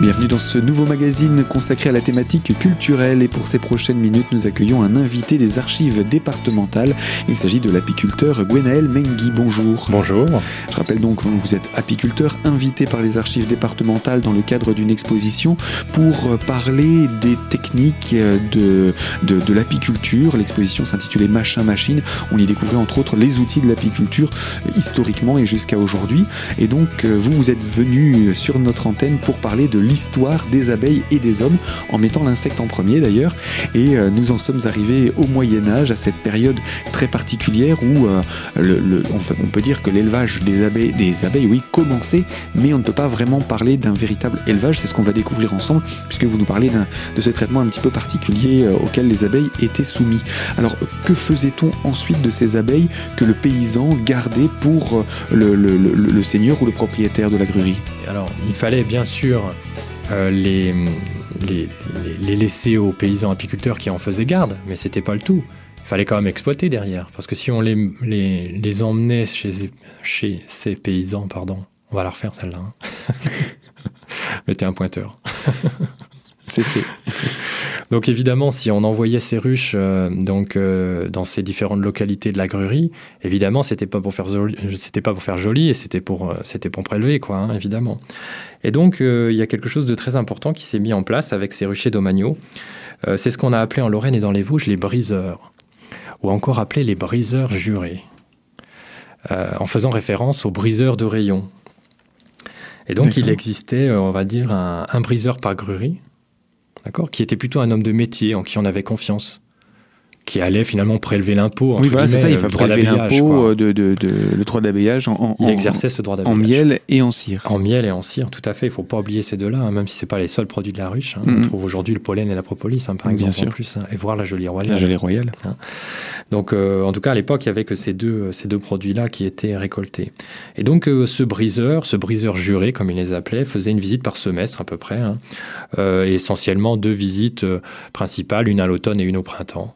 Bienvenue dans ce nouveau magazine consacré à la thématique culturelle et pour ces prochaines minutes nous accueillons un invité des archives départementales. Il s'agit de l'apiculteur Gwenaël Mengui. Bonjour. Bonjour. Je rappelle donc que vous êtes apiculteur invité par les archives départementales dans le cadre d'une exposition pour parler des techniques de, de, de l'apiculture. L'exposition s'intitulait Machin Machine. On y découvrait entre autres les outils de l'apiculture historiquement et jusqu'à aujourd'hui. Et donc vous, vous êtes venu sur notre antenne pour parler de l'histoire des abeilles et des hommes, en mettant l'insecte en premier d'ailleurs. Et euh, nous en sommes arrivés au Moyen Âge, à cette période très particulière où euh, on, peut dire que l'élevage des abeilles, oui, commençait, mais on ne peut pas vraiment parler d'un véritable élevage. C'est ce qu'on va découvrir ensemble, puisque vous nous parlez de ce traitement un petit peu particulier euh, auquel les abeilles étaient soumis. Alors, que faisait-on ensuite de ces abeilles que le paysan gardait pour le, le seigneur ou le propriétaire de la gruerie Alors, il fallait bien sûr euh, les, les, les, laisser aux paysans apiculteurs qui en faisaient garde, mais c'était pas le tout. Il fallait quand même exploiter derrière, parce que si on les, emmenait chez, chez ces paysans, pardon, on va la refaire celle-là. Hein. Mettez un pointeur. C'est fait. Donc évidemment, si on envoyait ces ruches euh, donc euh, dans ces différentes localités de la gruerie, évidemment, c'était pas pour faire c'était pas pour faire joli et c'était pour euh, c'était pour prélever quoi, hein, évidemment. Et donc il y a quelque chose de très important qui s'est mis en place avec ces ruchers domaniaux. c'est ce qu'on a appelé en Lorraine et dans les Vosges les briseurs, ou encore appelé les briseurs jurés, en faisant référence aux briseurs de rayons. Et donc il existait, on va dire, un, un briseur par gruerie d'accord, qui était plutôt un homme de métier en qui on avait confiance qui allait finalement prélever l'impôt. Oui, voilà, c'est ça, il faut prélever l'impôt euh, de, de, de, le droit d'habillage en, il exerçait ce droit d'habillage. En miel et en cire. En miel et en cire, tout à fait. Il ne faut pas oublier ces deux-là, hein, même si ce pas les seuls produits de la ruche. Hein. On mm-hmm. trouve aujourd'hui le pollen et la propolis, hein, par exemple, en plus, et voir la jolie royale. La jolie royale. Donc, euh, en tout cas, à l'époque, il y avait que ces deux, ces deux produits-là qui étaient récoltés. Et donc, euh, ce briseur, ce briseur juré, comme il les appelait, faisait une visite par semestre à peu près, et essentiellement deux visites principales, une à l'automne et une au printemps.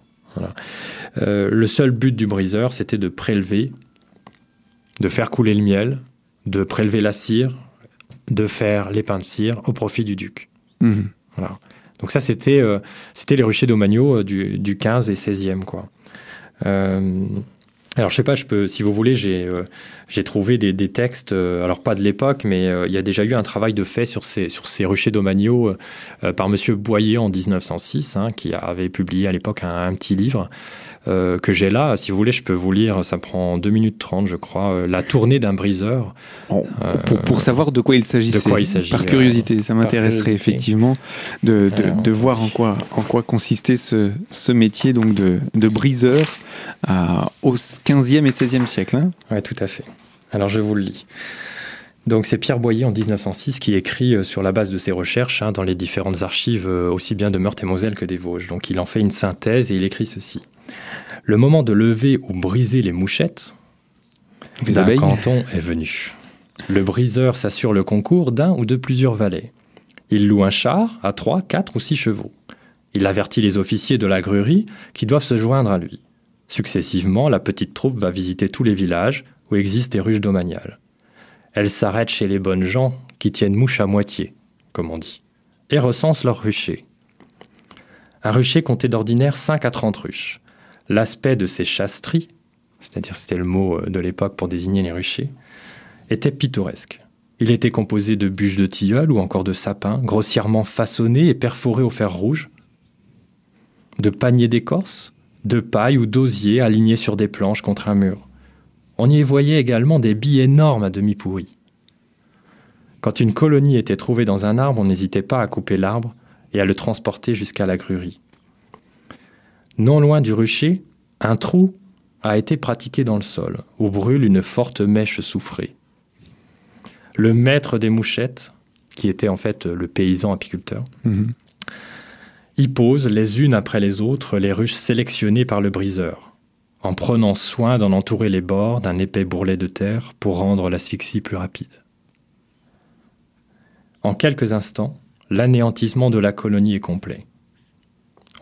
Euh, le seul but du briseur, c'était de prélever, de faire couler le miel, de prélever la cire, de faire les pains de cire au profit du duc. Mhm. Voilà. Donc ça, c'était euh, c'était les ruchers d'Omagno euh, du, du, 15 et 16e. Quoi. Alors, je sais pas, je peux, si vous voulez, j'ai euh, j'ai trouvé des, des, textes, euh, alors pas de l'époque, mais euh, il y a déjà eu un travail de fait sur ces, sur ces ruchers d'Omagno par Monsieur Boyer en 1906, hein, qui avait publié à l'époque un, petit livre que j'ai là. Si vous voulez, je peux vous lire, ça prend 2 minutes 30, je crois, La tournée d'un briseur. pour, pour, savoir de quoi il s'agit. Par curiosité, ça m'intéresserait effectivement de, de, de, voir en quoi, en quoi consistait ce, ce métier donc de, de briseur au 15e et 16e siècle. Hein oui, tout à fait. Alors je vous le lis. Donc c'est Pierre Boyer en 1906 qui écrit euh, sur la base de ses recherches hein, dans les différentes archives euh, aussi bien de Meurthe et Moselle que des Vosges. Donc il en fait une synthèse et il écrit ceci. Le moment de lever ou briser les mouchettes d'un canton est venu. Le briseur s'assure le concours d'un ou de plusieurs valets. Il loue un char à trois, quatre ou six chevaux. Il avertit les officiers de la gruerie qui doivent se joindre à lui. Successivement, la petite troupe va visiter tous les villages où existent des ruches domaniales. Elle s'arrête chez les bonnes gens qui tiennent mouche à moitié, comme on dit, et recense leurs ruchers. Un rucher comptait d'ordinaire 5 à 30 ruches. L'aspect de ces chastries, c'est-à-dire c'était le mot de l'époque pour désigner les ruchers, était pittoresque. Il était composé de bûches de tilleul ou encore de sapins, grossièrement façonnés et perforés au fer rouge, de paniers d'écorce, de paille ou d'osier alignés sur des planches contre un mur. On y voyait également des billes énormes à demi pourris. Quand une colonie était trouvée dans un arbre, on n'hésitait pas à couper l'arbre et à le transporter jusqu'à la gruerie. Non loin du rucher, un trou a été pratiqué dans le sol, où brûle une forte mèche soufrée. Le maître des mouchettes, qui était en fait le paysan apiculteur, mhm. Y pose les unes après les autres les ruches sélectionnées par le briseur, en prenant soin d'en entourer les bords d'un épais bourrelet de terre pour rendre l'asphyxie plus rapide. En quelques instants, l'anéantissement de la colonie est complet.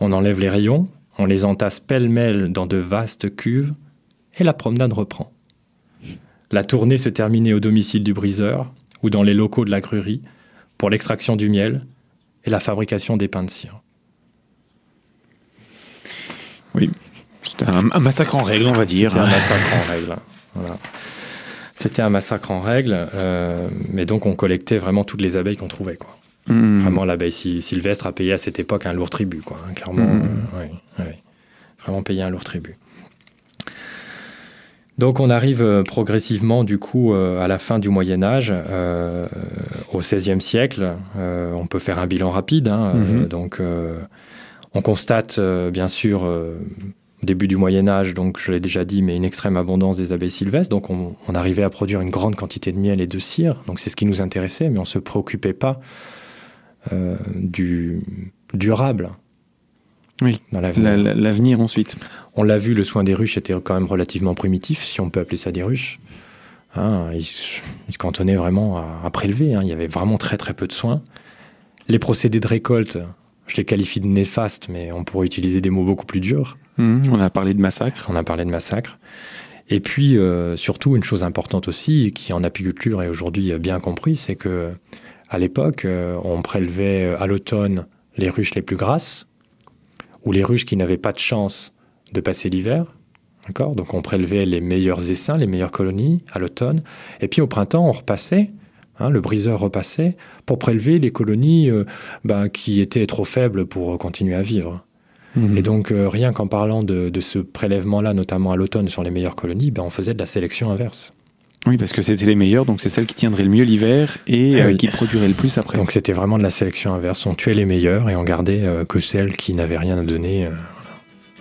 On enlève les rayons, on les entasse pêle-mêle dans de vastes cuves, et la promenade reprend. La tournée se terminait au domicile du briseur, ou dans les locaux de la gruerie, pour l'extraction du miel et la fabrication des pains de cire. Oui, c'était un, massacre en règle, on va dire. C'était un massacre en règle. C'était un massacre en règle, euh, mais donc on collectait vraiment toutes les abeilles qu'on trouvait. Quoi. Hmm. Vraiment, l'abeille sylvestre a payé à cette époque un lourd tribut, quoi, hein, clairement. Hmm. Euh, vraiment payé un lourd tribut. Donc on arrive euh, progressivement du coup à la fin du Moyen Âge, au XVIe siècle. on peut faire un bilan rapide. Hein, hmm. donc on constate bien sûr début du Moyen Âge, donc je l'ai déjà dit, mais une extrême abondance des abeilles sylvestres. Donc on, arrivait à produire une grande quantité de miel et de cire. Donc c'est ce qui nous intéressait, mais on ne se préoccupait pas euh, du durable. Oui, l'avenir ensuite. On l'a vu, le soin des ruches était quand même relativement primitif, si on peut appeler ça des ruches. Hein, ils, se cantonnaient vraiment à, prélever. Hein. Il y avait vraiment très très peu de soins. Les procédés de récolte, je les qualifie de néfastes, mais on pourrait utiliser des mots beaucoup plus durs. Mmh, on a parlé de massacre. On a parlé de massacre. Et puis, euh, surtout, une chose importante aussi, qui en apiculture est aujourd'hui bien compris, c'est que à l'époque, euh, on prélevait à l'automne les ruches les plus grasses, ou les ruches qui n'avaient pas de chance de passer l'hiver. D'accord? Donc, on prélevait les meilleurs essaims, les meilleures colonies à l'automne. Et puis, au printemps, on repassait hein, le briseur repassait pour prélever les colonies euh, bah, qui étaient trop faibles pour continuer à vivre. Mhm. Et donc, euh, rien qu'en parlant de, ce prélèvement-là, notamment à l'automne sur les meilleures colonies, ben, on faisait de la sélection inverse. Oui, parce que c'était les meilleures, donc c'est celles qui tiendraient le mieux l'hiver et eh euh, qui produiraient le plus après. Donc c'était vraiment de la sélection inverse. On tuait les meilleures et on gardait euh, que celles qui n'avaient rien à donner.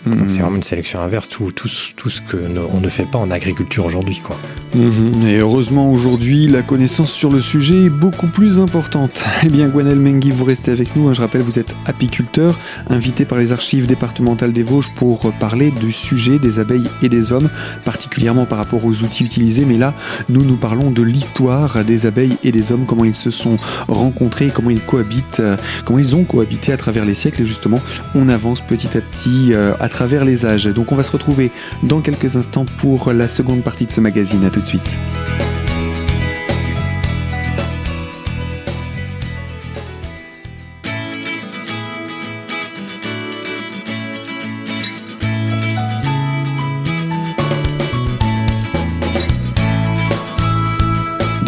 Donc c'est mhm. vraiment une sélection inverse, tout, tout, tout ce qu'on ne fait pas en agriculture aujourd'hui. quoi. Mhm. Et heureusement aujourd'hui, la connaissance sur le sujet est beaucoup plus importante. Eh bien Gwenel Mengi, vous restez avec nous. Hein. Je rappelle, vous êtes apiculteur, invité par les archives départementales des Vosges pour parler du sujet des abeilles et des hommes, particulièrement par rapport aux outils utilisés. Mais là, nous nous parlons de l'histoire des abeilles et des hommes, comment ils se sont rencontrés, comment ils cohabitent, euh, comment ils ont cohabité à travers les siècles. Et justement, on avance petit à petit euh, à travers les âges. Donc on va se retrouver dans quelques instants pour la seconde partie de ce magazine. À tout de suite.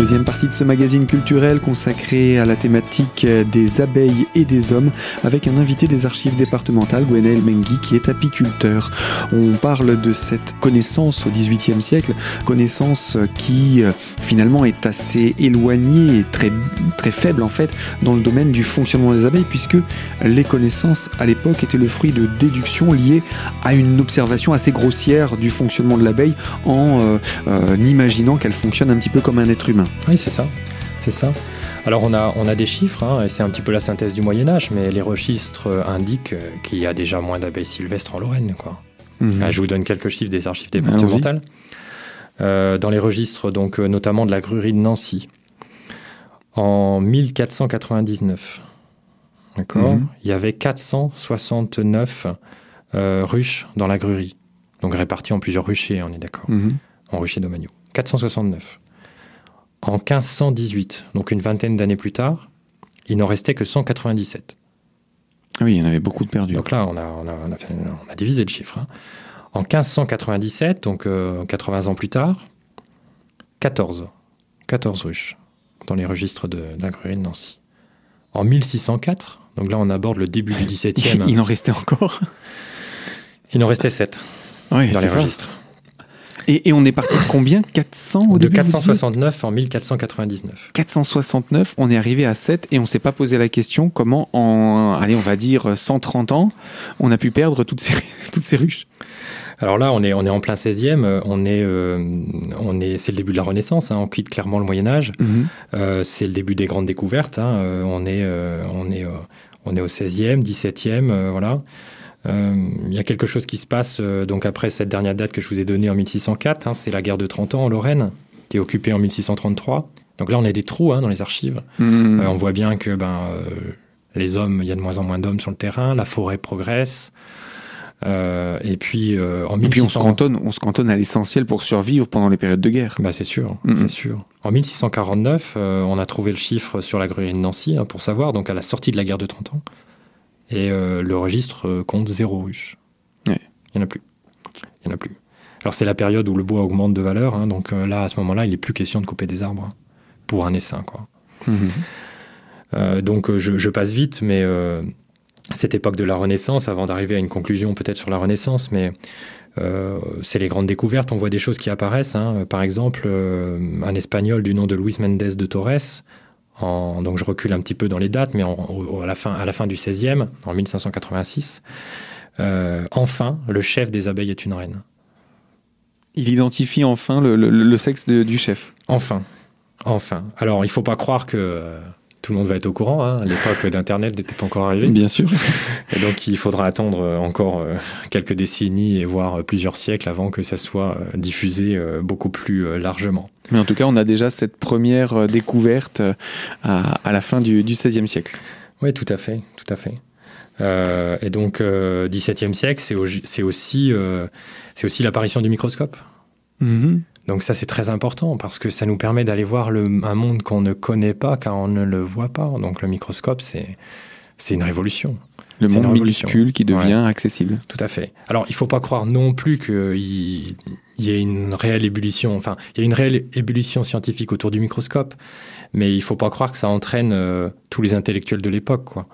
Deuxième partie de ce magazine culturel consacré à la thématique des abeilles et des hommes avec un invité des archives départementales, Gwenaël Mengui, qui est apiculteur. On parle de cette connaissance au XVIIIe siècle, connaissance qui euh, finalement est assez éloignée et très, très faible en fait dans le domaine du fonctionnement des abeilles puisque les connaissances à l'époque étaient le fruit de déductions liées à une observation assez grossière du fonctionnement de l'abeille en euh, euh, imaginant qu'elle fonctionne un petit peu comme un être humain. Oui, c'est ça. C'est ça. Alors on a, on a des chiffres, hein, et c'est un petit peu la synthèse du Moyen Âge, mais les registres indiquent qu'il y a déjà moins d'abeilles sylvestres en Lorraine. Quoi. Mhm. je vous donne quelques chiffres des archives départementales. Euh, dans les registres, donc, euh, notamment de la gruerie de Nancy, en 1499, d'accord, mhm. il y avait 469 euh, ruches dans la gruerie, donc réparties en plusieurs ruchers, on est d'accord, mhm. en ruchers domaniaux. 469. En 1518, donc une vingtaine d'années plus tard, il n'en restait que 197. Ah oui, il y en avait beaucoup de perdus. Donc là, on a, on a, on a, divisé le chiffre. Hein. En 1597, donc 80 euh, ans plus tard, 14. 14 ruches dans les registres de, de Nancy. En 1604, donc là on aborde le début du 17e. il en restait encore? Il en restait 7 dans les registres. Et, on est parti de combien? 400 au de 469 en 1499. 469, on est arrivé à 7 et on s'est pas posé la question comment en, allez, on va dire 130 ans, on a pu perdre toutes ces, toutes ces ruches. Alors là, on est, on est en plein 16e, on est, euh, on est, c'est le début de la Renaissance, hein, on quitte clairement le Moyen Âge, mhm. euh, c'est le début des grandes découvertes, hein, euh, on, est, on, est, on est au 16e, 17e, voilà. Euh, il y a quelque chose qui se passe euh, donc après cette dernière date que je vous ai donnée en 1604, hein, c'est la guerre de 30 ans en Lorraine, qui est occupée en 1633. Donc là, on a des trous hein, dans les archives. Mmh. Euh, on voit bien que ben, les hommes, il y a de moins en moins d'hommes sur le terrain, la forêt progresse. et puis en et puis on se cantonne, on se cantonne à l'essentiel pour survivre pendant les périodes de guerre. Bah c'est sûr, c'est sûr. En 1649, on a trouvé le chiffre sur la gruerie de Nancy hein, pour savoir, donc à la sortie de la guerre de 30 ans. Et le registre compte zéro ruche. Il n'y en a plus. Il n'y en a plus. Alors c'est la période où le bois augmente de valeur, hein, donc là à ce moment-là, il n'est plus question de couper des arbres hein, pour un essaim, quoi. Mhm. Euh, donc euh, je, passe vite, mais euh, cette époque de la Renaissance, avant d'arriver à une conclusion peut-être sur la Renaissance, mais c'est les grandes découvertes. On voit des choses qui apparaissent. Hein. Par exemple, un Espagnol du nom de Luis Méndez de Torres. Donc je recule un petit peu dans les dates, mais à, la fin, à la fin du XVIe, en 1586, enfin, le chef des abeilles est une reine. Il identifie enfin le, sexe du chef. Enfin. Enfin. Alors, il faut pas croire que euh, tout le monde va être au courant. Hein. L'époque d'Internet n'était pas encore arrivée. Bien sûr. Et donc, il faudra attendre euh, encore euh, quelques décennies et voire plusieurs siècles avant que ça soit diffusé beaucoup plus largement. Mais en tout cas, on a déjà cette première découverte à, la fin du, XVIe siècle. Oui, tout à fait, tout à fait. et donc, XVIIe siècle, c'est aussi, c'est aussi l'apparition du microscope. Mm-hmm. Donc ça c'est très important parce que ça nous permet d'aller voir le, un monde qu'on ne connaît pas car on ne le voit pas. Donc le microscope c'est c'est une révolution. Le monde minuscule qui devient accessible. Tout à fait. Alors il faut pas croire non plus qu'il y, y ait une réelle ébullition. Enfin il y a une réelle ébullition scientifique autour du microscope, mais il faut pas croire que ça entraîne euh, tous les intellectuels de l'époque quoi.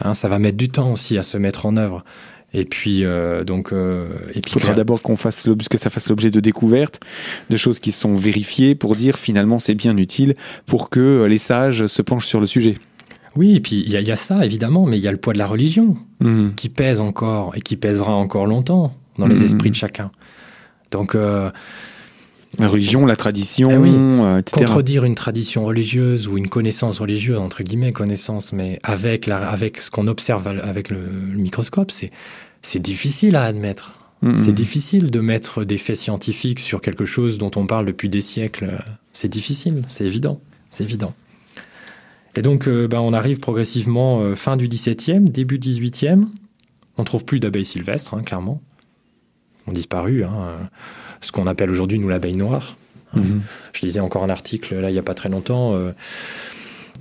Hein, ça va mettre du temps aussi à se mettre en œuvre. Et puis, euh, donc. Euh, et puis, il faudra d'abord qu'on fasse que ça fasse l'objet de découvertes, de choses qui sont vérifiées pour dire finalement c'est bien utile pour que euh, les sages se penchent sur le sujet. Oui, et puis il y, a ça évidemment, mais il y a le poids de la religion mmh. qui pèse encore et qui pèsera encore longtemps dans les mmh. esprits de chacun. Donc. La religion, la tradition, eh etc. Contredire une tradition religieuse ou une connaissance religieuse, entre guillemets, connaissance, mais avec, la, avec ce qu'on observe avec le microscope, c'est c'est difficile à admettre. C'est difficile de mettre des faits scientifiques sur quelque chose dont on parle depuis des siècles. C'est difficile, c'est évident, c'est évident. Et donc, euh, ben, on arrive progressivement euh, fin du XVIIe, début XVIIIe. On trouve plus d'abeilles sylvestres, hein, clairement. On disparu. Hein, ce qu'on appelle aujourd'hui, nous, l'abeille noire. Mm-hmm. Je lisais encore un article, là, il n'y a pas très longtemps. Euh,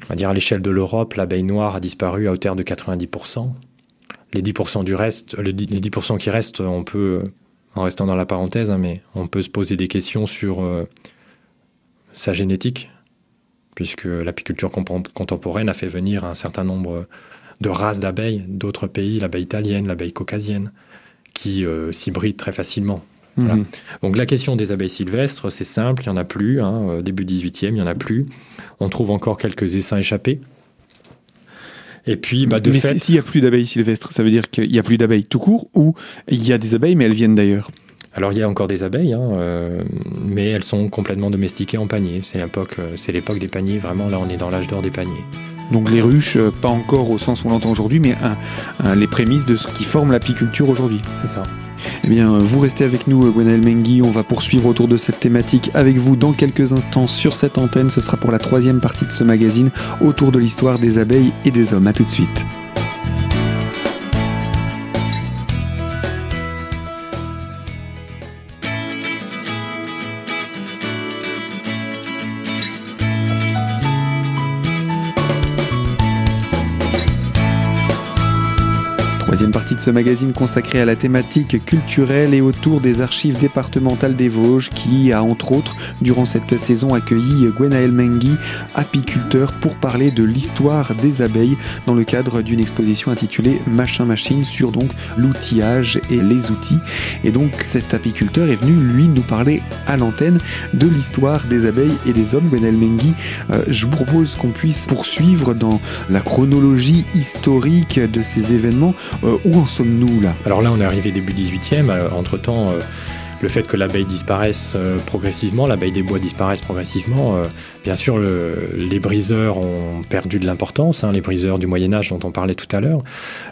on va dire à l'échelle de l'Europe, l'abeille noire a disparu à hauteur de 90% les 10% du reste, les 10% qui restent, on peut, en restant dans la parenthèse, hein, mais on peut se poser des questions sur euh, sa génétique, puisque l'apiculture contemporaine a fait venir un certain nombre de races d'abeilles d'autres pays, l'abeille italienne, l'abeille caucasienne, qui euh, s'hybrident très facilement. Mhm. Donc la question des abeilles sylvestres, c'est simple, il n'y en a plus. Hein, euh, début 18e, il n'y en a plus. On trouve encore quelques essaims échappés. Et puis, bah, de mais fait. S'il n'y a plus d'abeilles sylvestres, ça veut dire qu'il n'y a plus d'abeilles tout court ou il y a des abeilles mais elles viennent d'ailleurs? Alors il y a encore des abeilles, hein, euh, mais elles sont complètement domestiquées en panier. C'est l'époque, c'est l'époque des paniers. Vraiment, là, on est dans l'âge d'or des paniers. Donc les ruches, euh, pas encore au sens où on l'entend aujourd'hui, mais les prémices de ce qui forme l'apiculture aujourd'hui. C'est ça. Eh bien, vous restez avec nous, Gwenaël Mengui. On va poursuivre autour de cette thématique avec vous dans quelques instants sur cette antenne. Ce sera pour la troisième partie de ce magazine autour de l'histoire des abeilles et des hommes. A tout de suite. Troisième partie de ce magazine consacré à la thématique culturelle et autour des archives départementales des Vosges qui a entre autres durant cette saison accueilli Gwenaël Mengui, apiculteur, pour parler de l'histoire des abeilles dans le cadre d'une exposition intitulée Machin Machine sur donc l'outillage et les outils. Et donc cet apiculteur est venu lui nous parler à l'antenne de l'histoire des abeilles et des hommes. Gwenaël Mengui, euh, je vous propose qu'on puisse poursuivre dans la chronologie historique de ces événements où en sommes-nous là? Alors là, on est arrivé début 18e. Euh, entre-temps, euh, le fait que l'abeille disparaisse progressivement, l'abeille des bois disparaisse progressivement, bien sûr, les briseurs ont perdu de l'importance, hein, les briseurs du Moyen Âge dont on parlait tout à l'heure.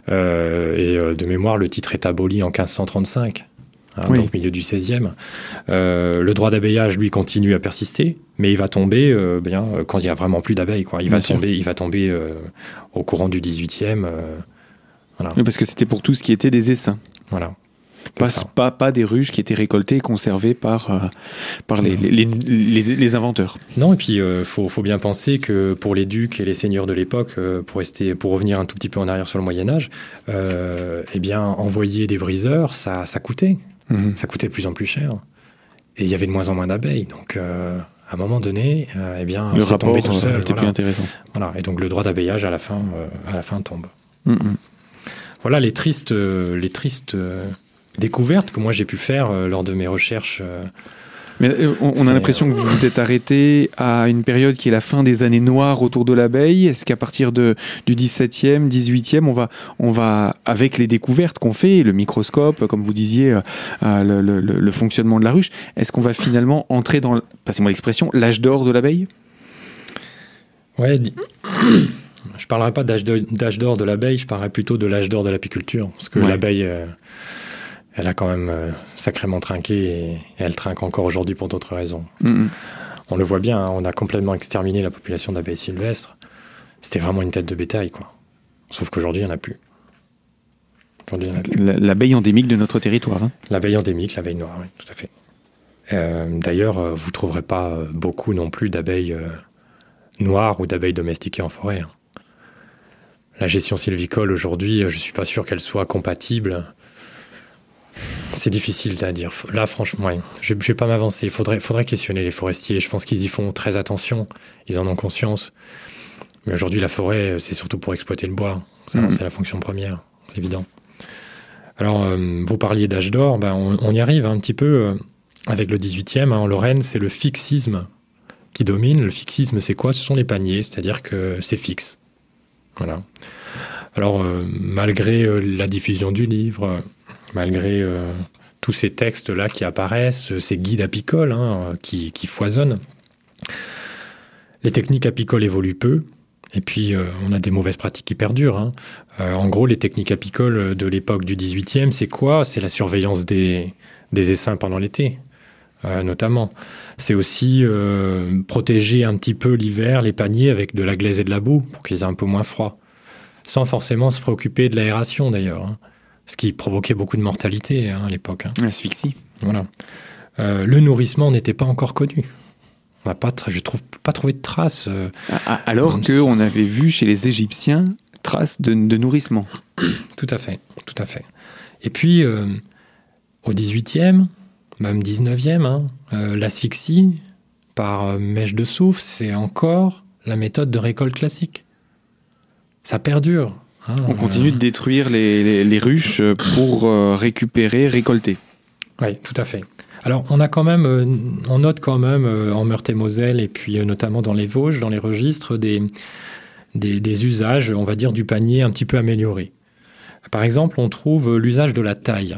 et de mémoire, le titre est aboli en 1535. Hein, donc milieu du 16e. le droit d'abeillage, lui, continue à persister, mais il va tomber bien quand il y a vraiment plus d'abeilles. Il, va tomber, il va tomber au courant du 18e parce que c'était pour tout ce qui était des essaims. Voilà. Pas, pas, des ruches qui étaient récoltées et conservées par, euh, par les, les, les, inventeurs. Non, et puis il euh, faut, faut, bien penser que pour les ducs et les seigneurs de l'époque, pour, rester, pour revenir un tout petit peu en arrière sur le Moyen Âge, eh bien, envoyer des briseurs, ça, ça coûtait. Mhm. Ça coûtait de plus en plus cher. Et il y avait de moins en moins d'abeilles. Donc, à un moment donné, eh bien, le rapport tout seul, était plus intéressant. Voilà, et donc le droit d'abeyage à la fin, à la fin tombe. Mhm voilà les tristes, euh, les tristes euh, découvertes que moi j'ai pu faire euh, lors de mes recherches. Mais on a l'impression que vous vous êtes arrêté à une période qui est la fin des années noires autour de l'abeille. Est-ce qu'à partir de, du 17e, 18e, on va, on va, avec les découvertes qu'on fait, le microscope, comme vous disiez, le, le, fonctionnement de la ruche, est-ce qu'on va finalement entrer dans, passez-moi l'expression, l'âge d'or de l'abeille? Ouais, je parlerai pas d'âge d'or de l'abeille, je parlerai plutôt de l'âge d'or de l'apiculture. Parce que l'abeille, euh, elle a quand même euh, sacrément trinqué et, elle trinque encore aujourd'hui pour d'autres raisons. On le voit bien, hein, on a complètement exterminé la population d'abeilles sylvestres. C'était vraiment une tête de bétail, quoi. Sauf qu'aujourd'hui, il n'y en a plus. L'abeille endémique de notre territoire. Hein. L'abeille endémique, l'abeille noire, oui, tout à fait. Euh, d'ailleurs, vous ne trouverez pas beaucoup non plus d'abeilles noires ou d'abeilles domestiquées en forêt. Hein la gestion sylvicole aujourd'hui, je ne suis pas sûr qu'elle soit compatible. C'est difficile à dire. Là, franchement, je ne vais pas m'avancer. Il faudrait, faudrait questionner les forestiers. Je pense qu'ils y font très attention. Ils en ont conscience. Mais aujourd'hui, la forêt, c'est surtout pour exploiter le bois. Mm. C'est la fonction première. C'est évident. Alors, euh, vous parliez d'âge d'or. Ben, on, y arrive un petit peu euh, avec le 18e. Hein. en Lorraine, c'est le fixisme qui domine. Le fixisme, c'est quoi? Ce sont les paniers, c'est-à-dire que c'est fixe. Alors, euh, malgré euh, la diffusion du livre, malgré euh, tous ces textes-là qui apparaissent, ces guides apicoles hein, qui, foisonnent, les techniques apicoles évoluent peu. Et puis, on a des mauvaises pratiques qui perdurent. Hein. en gros, les techniques apicoles de l'époque du 18e, c'est quoi? C'est la surveillance des essaims pendant l'été. Notamment. C'est aussi protéger un petit peu l'hiver les paniers avec de la glaise et de la boue pour qu'ils aient un peu moins froid sans forcément se préoccuper de l'aération d'ailleurs, hein. ce qui provoquait beaucoup de mortalité hein, à l'époque. Hein. L'asphyxie. Voilà. Euh, le nourrissement n'était pas encore connu. On n'a pas, je trouve pas trouvé de traces. Euh, ah, ah, alors qu'on avait vu chez les Égyptiens traces de, nourrissement. Tout à fait, tout à fait. Et puis euh, au 18e, même 19e, l'asphyxie par mèche de souffle, c'est encore la méthode de récolte classique ça perdure. Hein, on continue de détruire les, ruches pour euh, récupérer, récolter. Oui, tout à fait. Alors, on a quand même, euh, on note quand même euh, en Meurthe-et-Moselle et puis notamment dans les Vosges, dans les registres, des, des, usages, on va dire, du panier un petit peu améliorés. Par exemple, on trouve l'usage de la taille.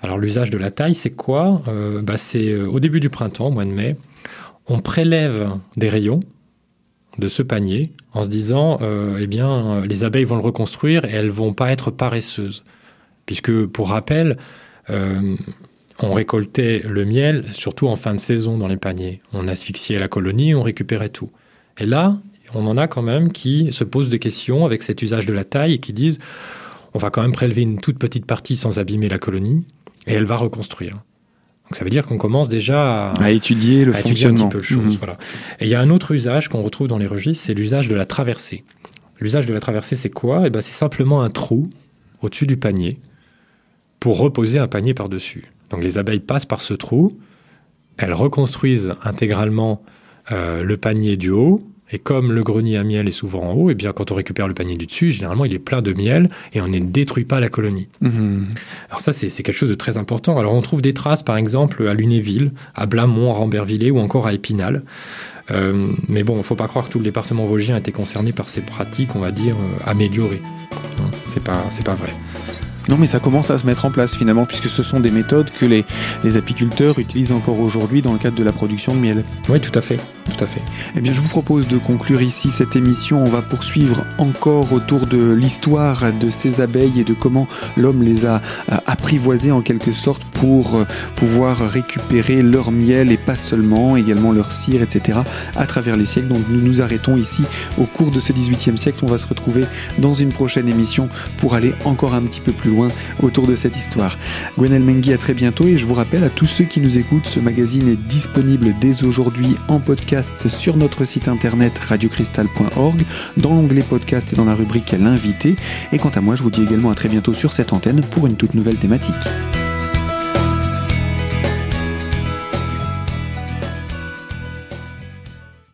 Alors, l'usage de la taille, c'est quoi? Bah, C'est au début du printemps, au mois de mai, on prélève des rayons de ce panier en se disant, euh, eh bien, les abeilles vont le reconstruire et elles vont pas être paresseuses. Puisque, pour rappel, euh, on récoltait le miel surtout en fin de saison dans les paniers. On asphyxiait la colonie, on récupérait tout. Et là, on en a quand même qui se posent des questions avec cet usage de la taille et qui disent, on va quand même prélever une toute petite partie sans abîmer la colonie et elle va reconstruire. Donc ça veut dire qu'on commence déjà à, étudier le fonctionnement. un petit peu voilà. Et il y a un autre usage qu'on retrouve dans les registres, c'est l'usage de la traversée. L'usage de la traversée, c'est quoi? Eh ben, c'est simplement un trou au-dessus du panier pour reposer un panier par-dessus. Donc les abeilles passent par ce trou, elles reconstruisent intégralement euh, le panier du haut, et comme le grenier à miel est souvent en haut, et eh bien quand on récupère le panier du dessus, généralement il est plein de miel et on ne détruit pas la colonie. Mhm. Alors ça c'est quelque chose de très important. Alors on trouve des traces par exemple à Lunéville, à Blamont, à Rambervillers ou encore à Épinal. Euh, mais bon, il ne faut pas croire que tout le département vosgien a été concerné par ces pratiques, on va dire, euh, améliorées. Hein, c'est pas, c'est pas vrai. Non, mais ça commence à se mettre en place finalement, puisque ce sont des méthodes que les, les apiculteurs utilisent encore aujourd'hui dans le cadre de la production de miel. Oui, tout à fait. Tout à fait. Eh bien, je vous propose de conclure ici cette émission. On va poursuivre encore autour de l'histoire de ces abeilles et de comment l'homme les a apprivoisées en quelque sorte pour euh, pouvoir récupérer leur miel et pas seulement, également leur cire, etc. à travers les siècles. Donc, nous nous arrêtons ici au cours de ce 18e siècle. On va se retrouver dans une prochaine émission pour aller encore un petit peu plus loin autour de cette histoire. Gwenel Mengi, à très bientôt et je vous rappelle à tous ceux qui nous écoutent, ce magazine est disponible dès aujourd'hui en podcast sur notre site internet radiocristal.org, dans l'onglet podcast et dans la rubrique L'invité. Et quant à moi, je vous dis également à très bientôt sur cette antenne pour une toute nouvelle thématique.